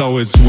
so it's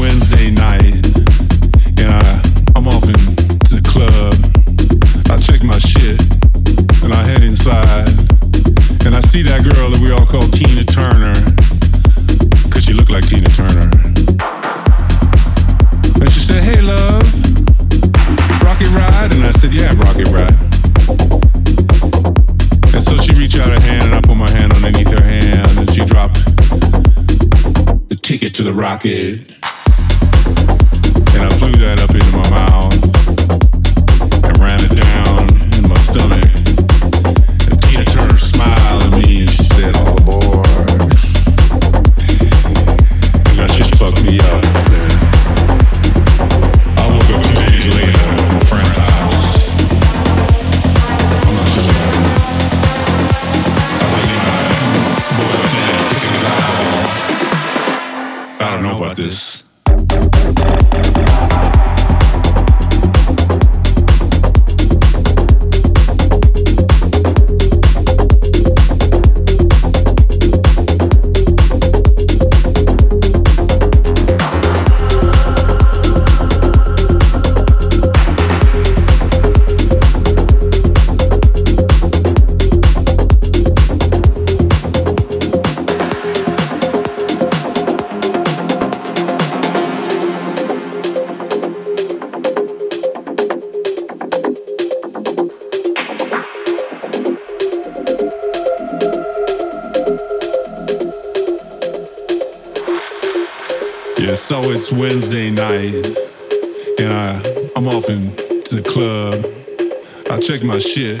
check my shit,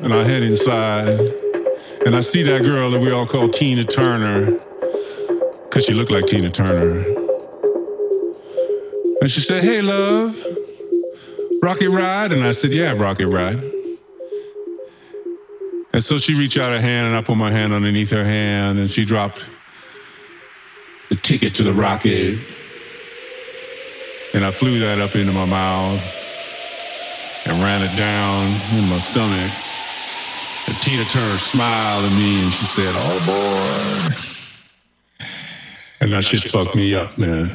and I head inside, and I see that girl that we all call Tina Turner, because she looked like Tina Turner. And she said, Hey, love, Rocket Ride? And I said, Yeah, Rocket Ride. And so she reached out her hand, and I put my hand underneath her hand, and she dropped the ticket to the rocket. And I flew that up into my mouth it down in my stomach. And Tina Turner smiled at me and she said, Oh boy. And that, that shit, shit fucked me up, man.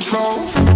control.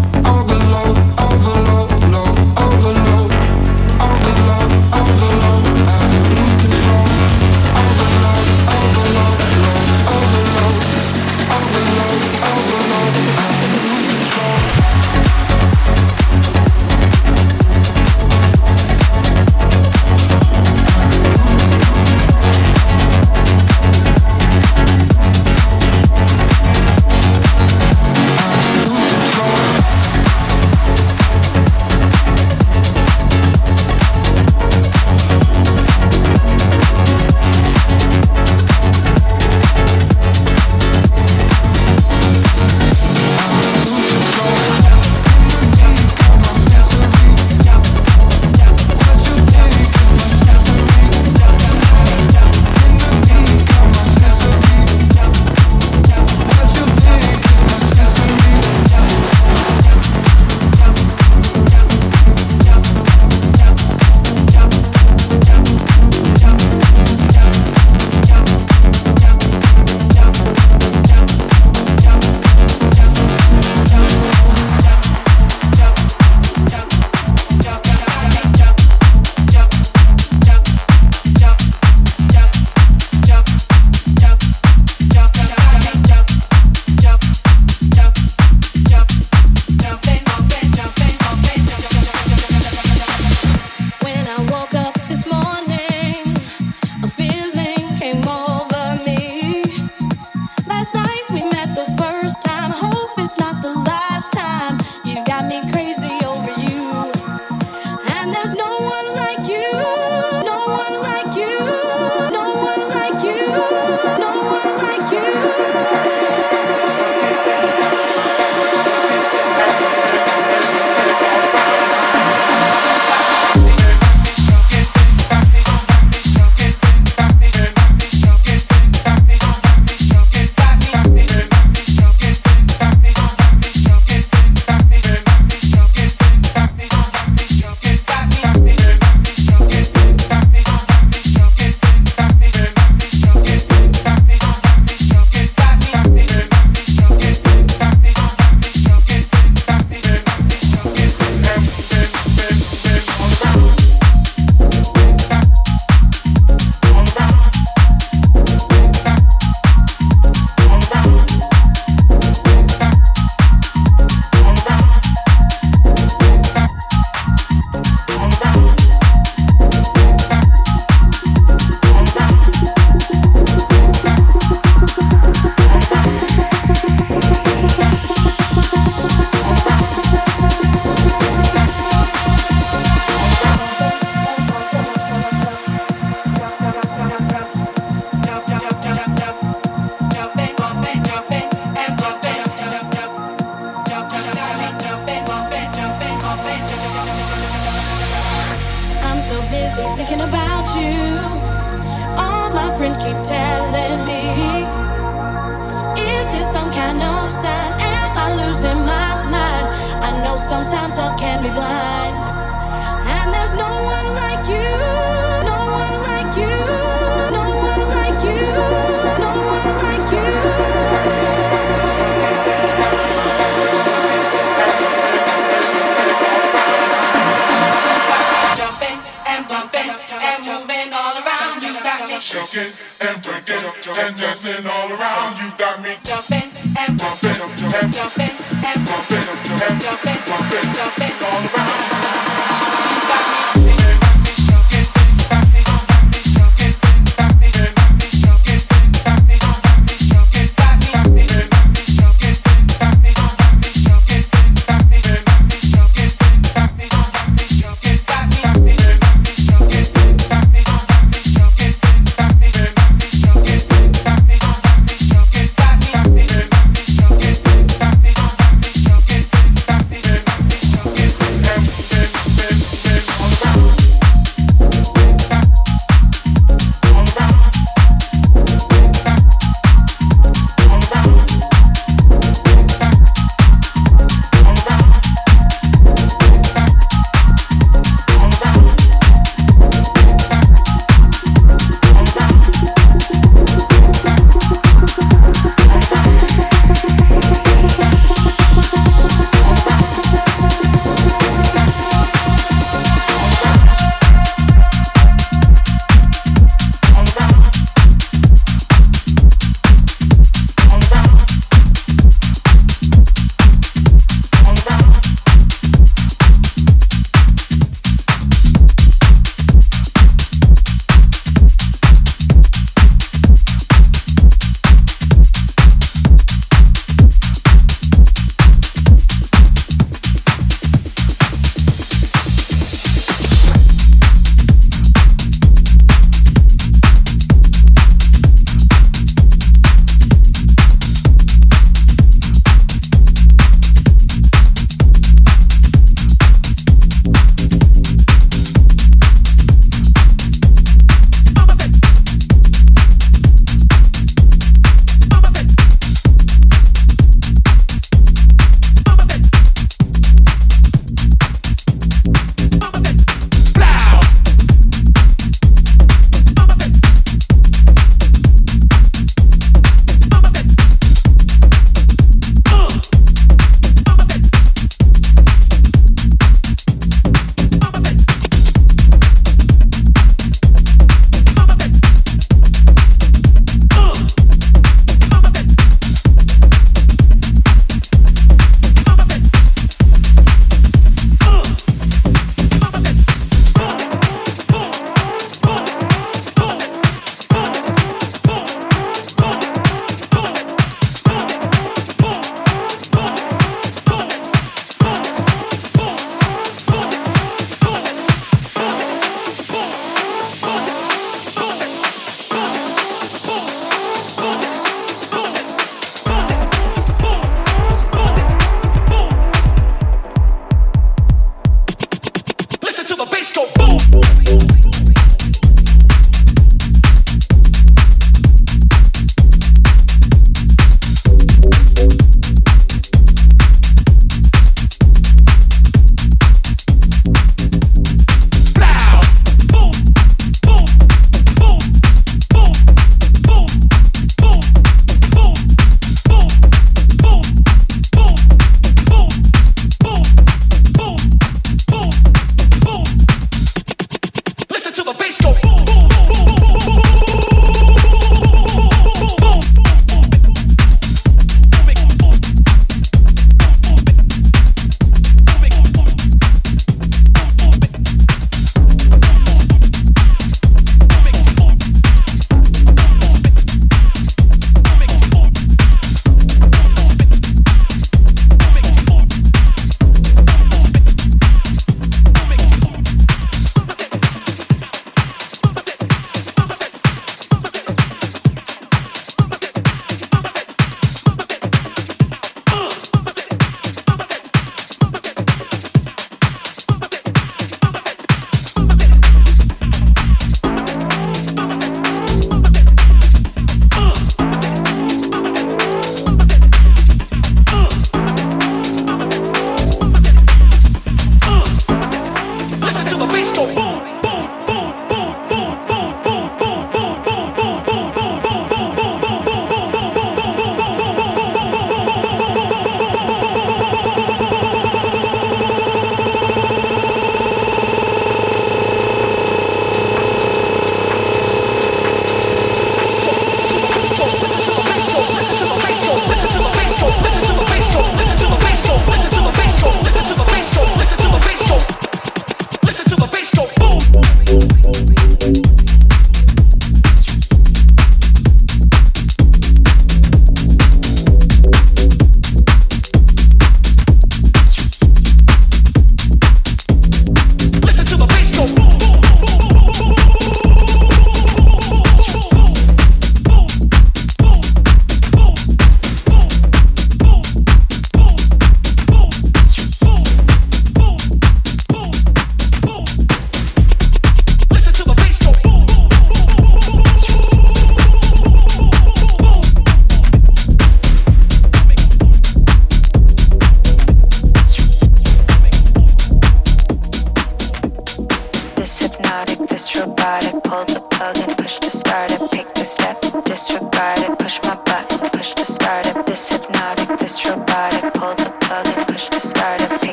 me crazy. and dancing all around. You got me jumping and bumping, jumping, jumping and bumping, jumping, jumping, jumping all around.